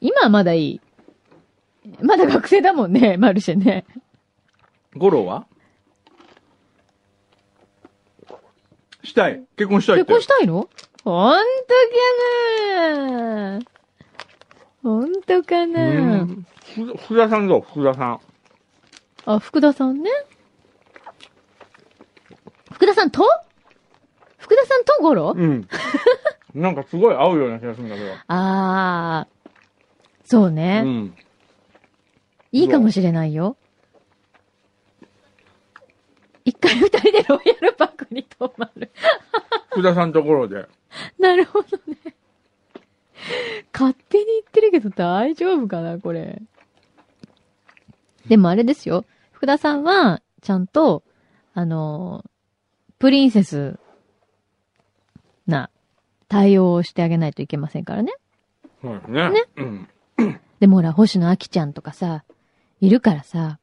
S2: 今はまだいい。まだ学生だもんね、マルシェね。
S1: 五郎は？したい。結婚したいって。
S2: 結婚したいの？ほんとかな？ほんとか
S1: う
S2: な
S1: 福田さんどう？福田さん。
S2: あ、福田さんね。福田さんと？福田さんとゴロ
S1: うん。なんかすごい合うような気がするんだけど。
S2: あー。そうね。
S1: うん。
S2: いいかもしれないよ。一回二人でロイヤルパークに泊まる。
S1: 福田さんところで。
S2: なるほどね。勝手に言ってるけど大丈夫かなこれ。でもあれですよ。福田さんは、ちゃんと、あの、プリンセスな対応をしてあげないといけませんからね。
S1: そうですね。
S2: ね
S1: うん。
S2: でもほら、星野秋ちゃんとかさ、いるからさ、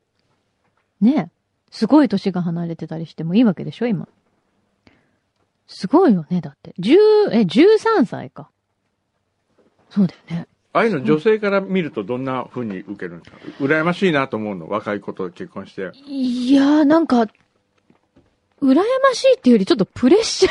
S2: ねすごい年が離れてたりしてもいいわけでしょ、今。すごいよね、だって。十、え、13歳か。そうだよね。
S1: ああいうの女性から見るとどんな風に受けるんですか？羨ましいなと思うの？若い子と結婚して。
S2: いやー、なんか、羨ましいっていうよりちょっとプレッシャ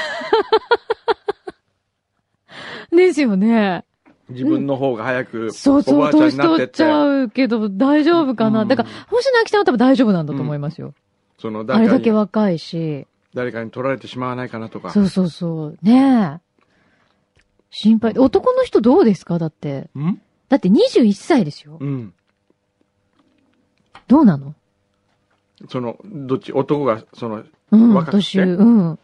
S2: ー。ですよね。
S1: 自分の方が早く
S2: そうそう、
S1: おばあちゃん
S2: 年
S1: になってっ、
S2: 取ってちゃうけど大丈夫かな？
S1: うん
S2: だから、星野秋さんは多分大丈夫なんだと思いますよ。
S1: その
S2: あれだけ若いし。
S1: 誰かに取られてしまわないかなとか。
S2: そうそうそう。ねえ。心配。男の人どうですか？だって。
S1: ん？
S2: だって21歳ですよ。
S1: うん。
S2: どうなの？
S1: その、どっち？男が、その、
S2: うん、
S1: 若くて？
S2: 年上。うん。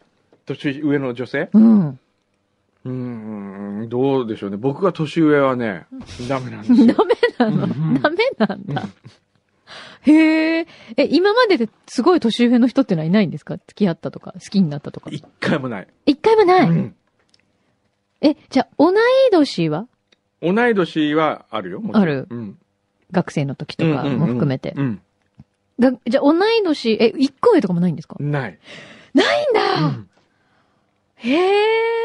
S1: 年上の女性？
S2: うん。
S1: うーん、どうでしょうね。僕が年上はね、ダメなんですよ。
S2: ダメなの？
S1: うん
S2: ダメなんだ。へえ。え、今までですごい年上の人ってのはいないんですか？付き合ったとか、好きになったとか。
S1: 一回もない。
S2: 一回もない？
S1: うん
S2: え、じゃあ、同い年は？
S1: 同い年はあるよ。もちろん
S2: ある
S1: うん。
S2: 学生の時とかも含めて。
S1: うん。
S2: がじゃあ、同い年、え、一個上とかもないんですか？
S1: ない。
S2: ないんだ、
S1: うん
S2: へえ。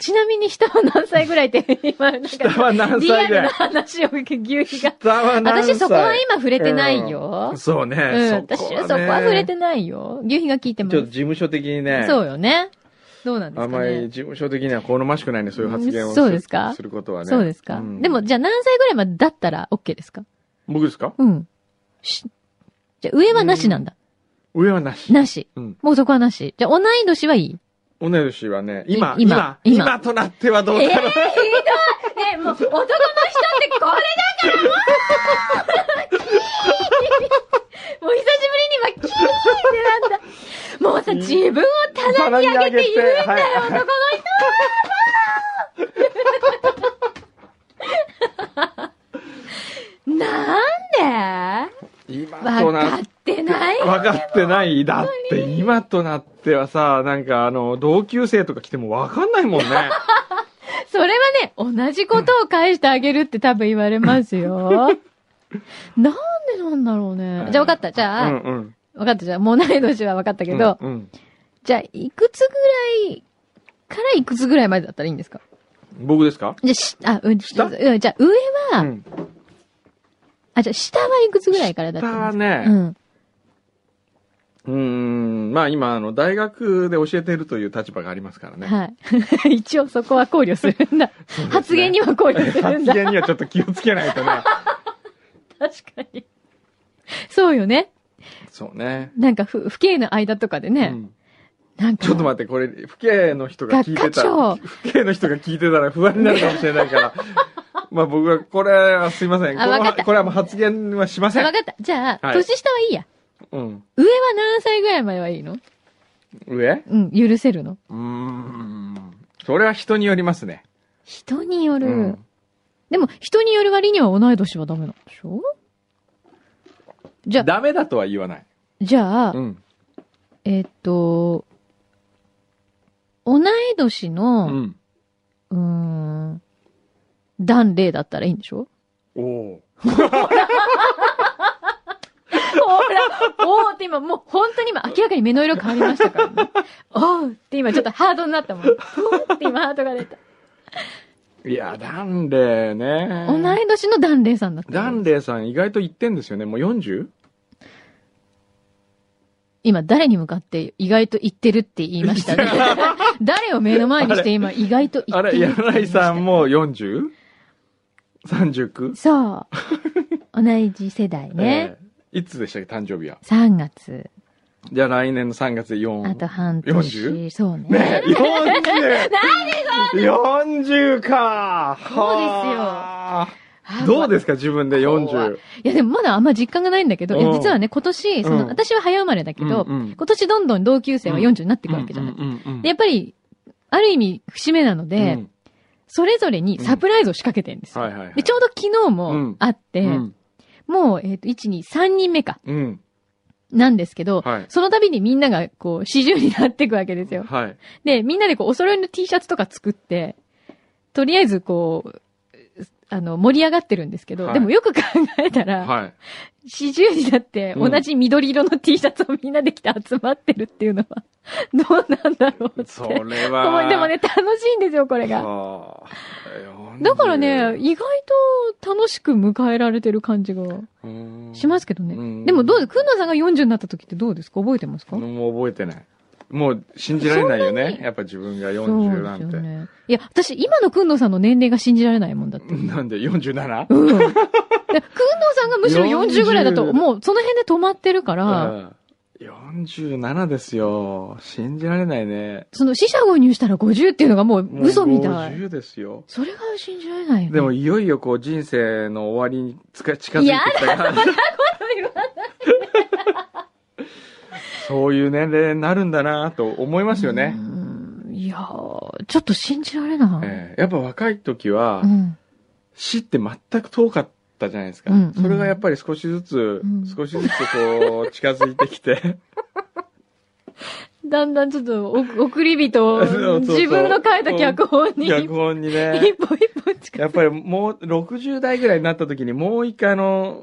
S2: ちなみに下は何歳ぐらいって、今、なんか、
S1: 下は何
S2: リアルな話を牛皮が。
S1: 下は何歳？
S2: 私そこは今触れてないよ。
S1: そうね。
S2: うん、私はそこは触れてないよ。牛皮が聞いてま
S1: ちょっと
S2: す。
S1: 事務所的にね。
S2: そうよね。どうなんですか
S1: あんまり
S2: ね。
S1: 事務所的には好ましくないね、そういう発言を
S2: うんそうですか？
S1: することはね。
S2: そうですか、
S1: ん
S2: でも、じゃあ何歳ぐらいまでだったら OK ですか？
S1: 僕ですか？
S2: うん。しじゃあ上はなしなんだ。
S1: 上はなし。
S2: なし。
S1: うん。
S2: もうそこはなし。じゃあ同い年はいい？
S1: 同い年はね、今、
S2: い今
S1: 今、となってはどう
S2: えー、ひ
S1: だろう。
S2: どい。え、もう男の人ってこれだからもう。もう久しぶりに今キーってなんだ。もうさ、自分を棚に上げて言うんだよ、
S1: は い
S2: 男の人。なんで？
S1: 今と
S2: 分
S1: なっ
S2: かってない
S1: 分かってない。だって今となってはさ、なんかあの、同級生とか来ても分かんないもんね。
S2: それはね、同じことを返してあげるって多分言われますよ。なんでなんだろうね。じゃあ分かった。じゃあ、
S1: うんうん。
S2: 分かった。じゃあ、もうない年は分かったけど、
S1: うんうん
S2: じゃあ、いくつぐらいからいくつぐらいまでだったらいいんですか？
S1: 僕ですか？
S2: じゃあ、し、あ、うん、
S1: 下？
S2: うんじゃあ、上は、
S1: うん。
S2: あ、じゃあ、下はいくつぐらいからだったんですか？
S1: 下はね
S2: うん。
S1: うーん、まあ今、あの、大学で教えているという立場がありますからね。
S2: はい。一応そこは考慮するんだ。
S1: ね
S2: 発言には考慮するん
S1: 発
S2: だ。
S1: 言にはちょっと気をつけないとね。
S2: 確かに。そうよね。
S1: そうね。
S2: なんか、ふ、不敬の間とかでね、
S1: うん
S2: なんか。
S1: ちょっと待って、これ、父兄の人が聞いてたら、
S2: 学科長
S1: 父兄の人が聞いてたら不安になるかもしれないから、まあ僕は、これはすいません。これはもう発言はしません。
S2: あわかった。じゃあ、
S1: はい
S2: 年下はいいや。
S1: うん。
S2: 上は何歳ぐらいまではいいの？
S1: 上？
S2: うん、許せるの？
S1: うーん。それは人によりますね。
S2: 人による。
S1: うん
S2: でも、人による割には同い年はダメなんでしょ？じゃあ、
S1: ダメだとは言わない。
S2: じゃあ、
S1: うん。
S2: えっと、同い年
S1: う
S2: の、
S1: ん。
S2: うーん、男霊だったらいいんでしょ？
S1: おお。
S2: ほら、おーって今、もう本当に今明らかに目の色変わりましたからね。おーって今ちょっとハードになったもん。ふーって今ハートが出た。
S1: いや、ダンレイね。
S2: 同い年の男霊さんだった。
S1: ダンレイさん意外と言ってんですよね。もう 40?
S2: 今誰に向かって意外と言ってるって言いましたね。誰を目の前にして今意外と言
S1: あれ、
S2: ってるって言いました。
S1: 柳井さんも 40?39?
S2: そう。同じ世代ね。
S1: ええいつでしたっけ、誕生日は
S2: ？3月。
S1: じゃあ来年の3月で4。
S2: あと半年。
S1: 40?
S2: そうね。
S1: ねえ、40! 40 か
S2: そうですよ
S1: どうですか、自分で
S2: 怖い
S1: 40。
S2: いやでもまだあんま実感がないんだけど、実はね、今年、その、
S1: うん
S2: 私は早生まれだけど、今年どんどん同級生は40になっていくわけじゃない。
S1: うんうんうん
S2: で、やっぱり、ある意味、節目なので、
S1: うん
S2: それぞれにサプライズを仕掛けてるんですよ。
S1: はいはいはい。
S2: で、ちょうど昨日
S1: う
S2: も
S1: ん
S2: あって、
S1: うん。
S2: もう、えっ、と、1、2、3人目か、
S1: うん。
S2: なんですけど、
S1: はい。
S2: その度にみんなが、こう、四十になっていくわけですよ。
S1: はい。
S2: で、みんなでこう、お揃いの T シャツとか作って、とりあえずこう、あの、盛り上がってるんですけど、
S1: はい
S2: でもよく考えたら、
S1: はい。
S2: 四十になって
S1: うん
S2: 同じ緑色の T シャツをみんなで着て集まってるっていうのは、どうなんだろうって。
S1: それは。
S2: でもね、楽しいんですよ、これが。
S1: はあ、
S2: だからね、意外と楽しく迎えられてる感じが
S1: 40
S2: しますけどね。
S1: うん
S2: でもどうですくんなさんが40になった時ってどうですか？覚えてますか、
S1: もう覚えてない。もう信じられないよね。やっぱ自分が40なんて。
S2: ね。いや、私、今のくんのさんの年齢が信じられないもんだって。
S1: なんで 47?
S2: うん。でくんのさんがむしろ40ぐらいだと、
S1: 40
S2: もうその辺で止まってるから、
S1: うん47ですよ。信じられないね。
S2: その死者誤入したら50っていうのがもう嘘みたい。
S1: 50ですよ。
S2: それが信じられないよ、ね。
S1: でもいよいよこう人生の終わりに近づいてきたから。そういう年齢になるんだなと思いますよね
S2: う。んいやーちょっと信じられない。
S1: ええやっぱ若い時は
S2: う、ん。
S1: 死って全く遠かったじゃないですか。
S2: うん
S1: それがやっぱり少しずつ、
S2: うん
S1: 少しずつこう近づいてきて、
S2: だんだんちょっと、お送り人を
S1: そうそうそう
S2: 自分の書いた脚本に、
S1: 脚本に
S2: 一
S1: ね。
S2: 歩一歩近づ
S1: やっぱりもう60代ぐらいになった時にもう一回あの、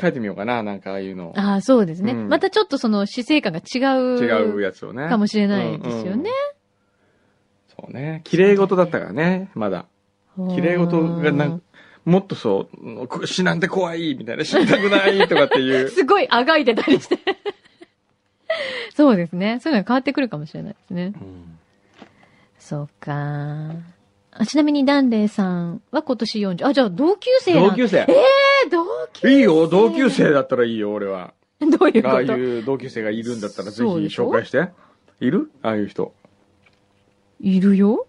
S1: 書いてみようかな、なんかああいうの。
S2: ああ、そうですね、
S1: うん
S2: またちょっとその死生観が違う。
S1: 違うやつをね。
S2: かもしれないですよね。
S1: そうね。綺麗事だったからね、まだ。綺麗事がなんもっとそうこ、死なんて怖いみたいな、死にたくないとかっていう。
S2: すごいあがいてたりして。そうですね。そういうのが変わってくるかもしれないですね。
S1: うん
S2: そうか。あちなみにダンレイさんは今年40。あ、じゃあ同級生
S1: 同級生？
S2: えー、同級生
S1: いいよ、同級生だったらいいよ、俺は。
S2: どういうこと？
S1: ああいう同級生がいるんだったらぜひ紹介して。いる？ああいう人。
S2: いるよ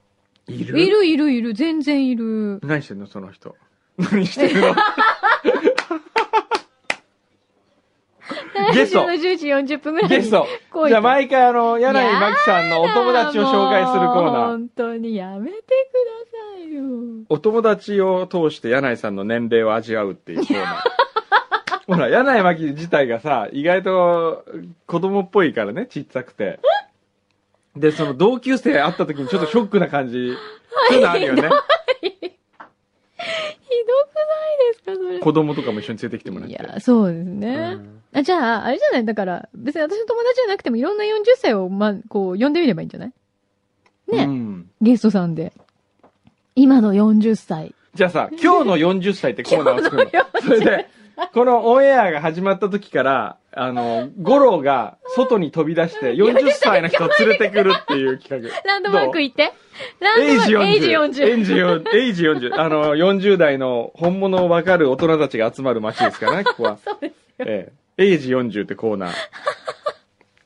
S1: いる？
S2: いるいるいる、全然いる。
S1: 何してんのその人。何してるの？ゲスト
S2: 来週の10時40分ぐらいに。
S1: ゲスト。じゃあ毎回あの、柳井真紀さんのお友達を紹介するコーナー。
S2: 本当にやめてくださいよ。
S1: お友達を通して柳井さんの年齢を味わうっていうコーナー。ほら、柳井真紀自体がさ、意外と子供っぽいからね、ちっちゃくて。で、その同級生会った時にちょっとショックな感じ、そういうのあるよね。
S2: ひどくないですか、それ。
S1: 子供とかも一緒に連れてきてもらって。
S2: いや、そうですね。あじゃあ、あれじゃない？だから、別に私の友達じゃなくてもいろんな40歳を、ま、こう、呼んでみればいいんじゃない？ね、
S1: うん
S2: ゲストさんで。今の40歳。
S1: じゃあさ、今日の40歳ってコーナーを作るの。それで、このオンエアが始まった時から、あの、五郎が外に飛び出して40歳の人を連れてくるっていう企画。
S2: ランドマーク行って。ラン
S1: エイジ
S2: ドマーク、エイジ
S1: 40。
S2: 40。
S1: エイジ40。エイジ40。あの、40代の本物をわかる大人たちが集まる街ですからね、ここは。
S2: そうです。
S1: ええ。エイジ40ってコーナー。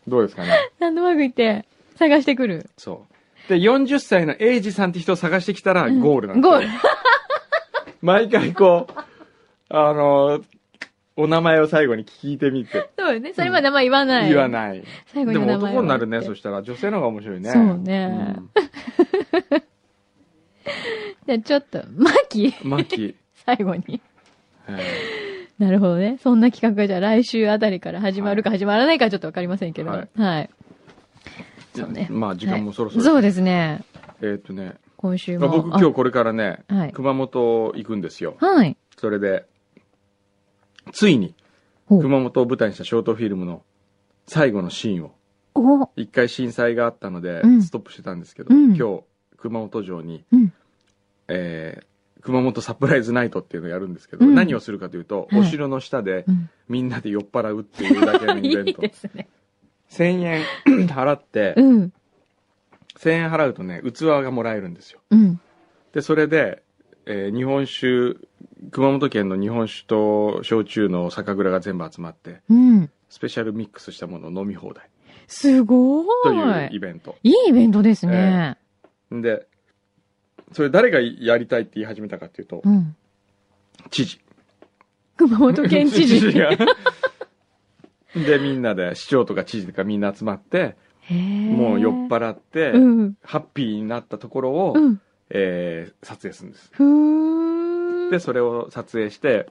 S1: どうですかね？
S2: ランドマーク行って、探してくる？
S1: そう。で、40歳のエイジさんって人を探してきたらゴールなんですよ
S2: ゴール。
S1: 毎回こう、あの、お名前を最後に聞いてみて。
S2: そうよね。それまで名前言わない。
S1: 言わない。でも
S2: 最後に名前を
S1: 男になるね、そしたら。女性の方が面白いね。
S2: そうね じゃあちょっと、マキ？
S1: うん。マキ。
S2: 最後に。
S1: え
S2: なるほどね。そんな企画がじゃあ来週あたりから始まるか始まらないかちょっとわかりませんけれど。
S1: は
S2: はいい。
S1: え
S2: そうね
S1: まあ、時間もそろそろ。
S2: そうですね。
S1: えーっとね、
S2: 今週も。
S1: 僕今日これからね、
S2: はい
S1: 熊本行くんですよ。
S2: あはい。
S1: それで、ついに、熊本を舞台にしたショートフィルムの最後のシーンを、
S2: お
S1: 一回震災があったので
S2: う、ん
S1: ストップしてたんですけど、
S2: うん
S1: 今日、熊本城に、
S2: うん。
S1: えー熊本サプライズナイトっていうのをやるんですけど、
S2: うん
S1: 何をするかというと、
S2: はい
S1: お城の下で
S2: うん。
S1: みんなで酔っ払うっていうだけのイベン
S2: いい
S1: ト。
S2: ね。
S1: 1000円 払って、
S2: うん。
S1: 1000円払うとね、器がもらえるんですよ。
S2: うん。
S1: で、それで、えー日本酒、熊本県の日本酒と焼酎の酒蔵が全部集まって、
S2: うん。
S1: スペシャルミックスしたものを飲み放題
S2: すご
S1: という
S2: ーい。
S1: イベント。
S2: いいイベントですね。
S1: で、それ誰がやりたいって言い始めたかっていうと
S2: う、ん。
S1: 知事。
S2: 熊本県知事。
S1: が。で、みんなで、市長とか知事とかみんな集まって、もう酔っ払って、
S2: うん。
S1: ハッピーになったところを、
S2: うん。
S1: えー撮影するんです。
S2: ふーん。
S1: で、それを撮影して、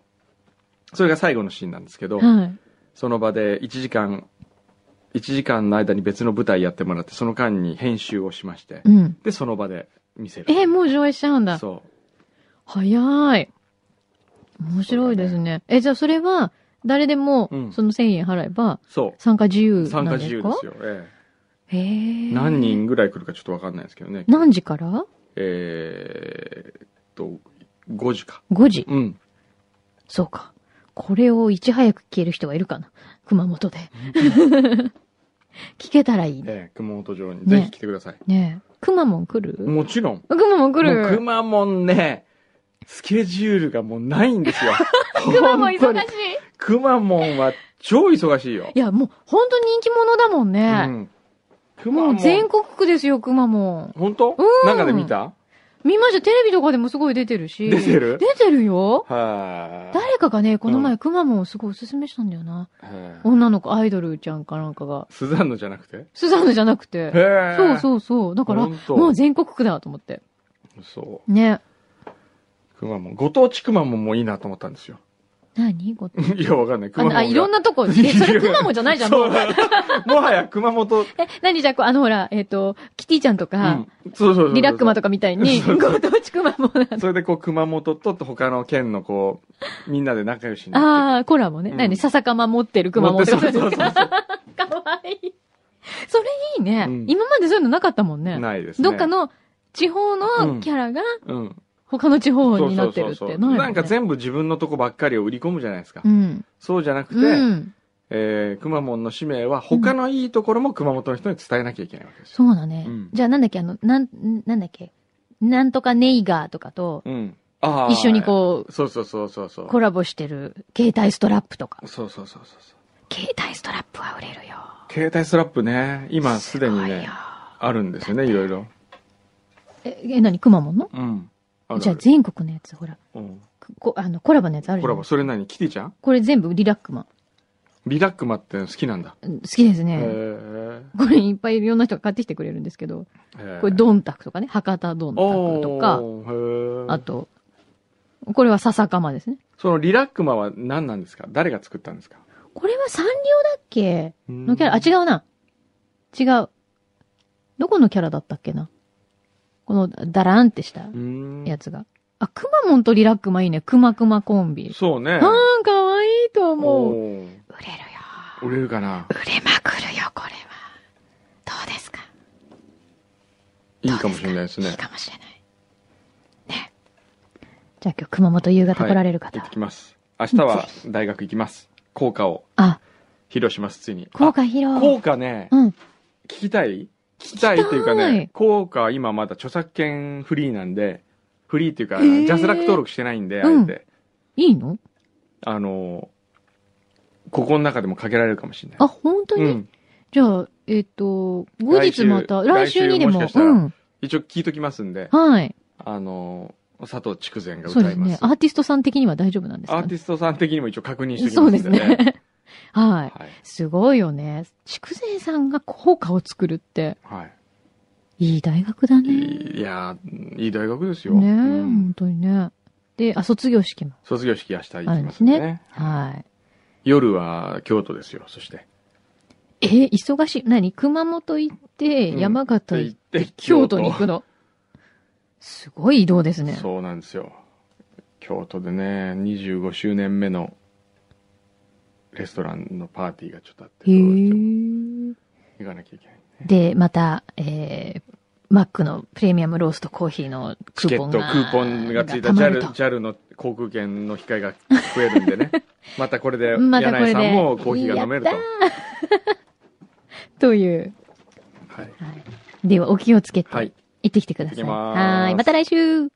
S1: それが最後のシーンなんですけど、
S2: はい。
S1: その場で1時間、1時間の間に別の舞台やってもらって、その間に編集をしまして、
S2: うん。
S1: で、その場で見せる。
S2: え、もう上映しちゃうんだ。
S1: そ
S2: 早い。面白いですね。え、じゃあそれは、誰でも
S1: う、ん
S2: その1000円払えば、参加自由
S1: う。参加
S2: なんですか？
S1: 自由ですよ。え
S2: へ
S1: え
S2: え。
S1: 何人ぐらい来るかちょっとわかんないですけどね。
S2: 何時から？
S1: えーっと、5時か。
S2: ?5 時？
S1: うん。
S2: そうか。これをいち早く聞ける人はいるかな熊本で。聞けたらいいね。
S1: ええ熊本城に
S2: ね
S1: ぜひ来てください。
S2: ねえ。熊本来る？
S1: もちろん。
S2: 熊
S1: もう
S2: る
S1: 熊本ね、スケジュールがもうないんですよ。
S2: 熊本忙しい？
S1: 熊本は超忙しいよ。
S2: いや、もう、本当人気者だもん
S1: う
S2: ね。
S1: ん。熊本。
S2: もう全国区ですよ、熊本。
S1: 本当？
S2: うん
S1: なんかで見た？
S2: 見ました。テレビとかでもすごい出てるし。
S1: 出てる？
S2: 出てるよ。
S1: は
S2: 誰かがね、この
S1: う
S2: 前、くまモンをすごいおすすめしたんだよな。女の子、アイドルちゃんかなんかが。
S1: スザンヌじゃなくて？
S2: スザンヌじゃなくて。
S1: へえ。
S2: そうそうそう。だから、もう全国区だと思って。
S1: そ
S2: ね。
S1: う。熊本。ご当地熊本もいいなと思ったんですよ。
S2: 何？ご
S1: いや、わかんない。熊本が。
S2: いろんなとこ。え、それくまモンじゃないじゃん、もう。
S1: もはや熊本、
S2: え、何？じゃあ、こうあのほら、えっ、と、キティちゃんと
S1: う
S2: か、
S1: ん。そうそう。
S2: リラックマとかみたいに、ご当地くまモンなんだ。
S1: それでこう熊本と他の県のこう、みんなで仲良しに。
S2: ああ、コラボね。
S1: うん
S2: 何？笹かま持ってるくまモンってことです
S1: そうそうそう
S2: かかわいい。それいいね、
S1: うん
S2: 今までそういうのなかったもんね。
S1: ないですね。
S2: どっかの地方のキャラが
S1: うん。
S2: 他の地方になってるってなんね
S1: なんか全部自分のとこばっかりを売り込むじゃないですか。
S2: うん。
S1: そうじゃなくて、
S2: うん。
S1: えー、熊本の使命は他のいいところも熊本の人に伝えなきゃいけないわけですよ。
S2: そうだね。
S1: うん
S2: じゃあなんだっけ、あの、なん、なんだっけ。なんとかネイガーとかと
S1: うん。
S2: 一緒にこう、
S1: そうそうそうそうそう。
S2: コラボしてる携帯ストラップとか。
S1: そうそうそうそうそう。
S2: 携帯ストラップは売れるよ。
S1: 携帯ストラップね、今すでにね、あるんですよね、いろいろ。
S2: え、え、何くまモンの？
S1: うん。あ
S2: じゃあ全国のやつ、ほら。
S1: うん。
S2: こあの、コラボのやつある
S1: コラボ、それ何？キティちゃん？
S2: これ全部リラックマ。
S1: リラックマって好きなんだ。
S2: うん好きです
S1: へ
S2: ね。
S1: え。
S2: これいっぱいいろんな人が買ってきてくれるんですけど、これドンタクとかね、博多ドンタクとか。あと、これは笹かまですね。
S1: そのリラックマは何なんですか？誰が作ったんですか？
S2: これはサンリオだっけ？のキャラ、あ、
S1: う
S2: 違うな。違う。どこのキャラだったっけな？この、ダラーンってした
S1: ん。
S2: やつが。あ、くまモンとリラックマいいね。くまくまコンビ。
S1: そうね。
S2: あー、かわいいと思う。売れるよ。
S1: 売れるかな？
S2: 売れまくるよ、これは。どうですか？
S1: いいかもしれないですね
S2: いい。かもしれない。ね。じゃあ今日熊本夕方来られる方
S1: はい行って。きます。明日は大学行きます。校歌を
S2: あ、
S1: 披露します、ついに。
S2: 効果披
S1: あ
S2: 露。
S1: 校歌ね、
S2: うん。
S1: 聞きたい？聞きたいっていうかね、効果は今まだ著作権フリーなんで、フリーっていうか、
S2: へー
S1: ジャスラック登録してないんで、あ
S2: うん
S1: えて、
S2: いいの？
S1: あの、ここの中でもかけられるかもしれない。
S2: あ、本当に、
S1: うん。
S2: じゃあ、えっ、と、後日また、来
S1: 来週
S2: 週にでも、
S1: もし
S2: うん。
S1: 一応聞いときますんで、
S2: はい。
S1: あの、佐藤筑前が
S2: そうで
S1: 歌います。
S2: すね。アーティストさん的には大丈夫なんですか？
S1: アーティストさん的にも一応確認しておき
S2: そうです
S1: ますんでね。
S2: ね。はい。
S1: はい。
S2: すごいよね。筑前さんが効果を作るって、
S1: はい。
S2: いい大学だね。
S1: いいやー、いい大学ですよ。
S2: ねえ、
S1: うん
S2: 本当にね。で、あ、卒業式も
S1: 卒業式明日行きま
S2: ですすね。
S1: ね。
S2: はい。
S1: 夜は京都ですよ、そして。
S2: えー忙しい。何？熊本行って、
S1: うん
S2: 山形行っ
S1: 行って
S2: て、京都に行くの？すごい移動ですね。
S1: そうなんですよ。京都でね、25周年目のレストランのパーティーがちょっとあって、行かなきゃいけない、ね。
S2: で、また、えー、マックのプレミアムローストコーヒーのク
S1: チケット、
S2: ーポンが。
S1: クーポンがついた JAL, の航空券の機会が増えるんでね。またこれで、柳井さんもコーヒーが飲めると。
S2: や という。
S1: はい。
S2: はい。では、お気をつけて。
S1: はい。
S2: 行ってきてください。はい。また来週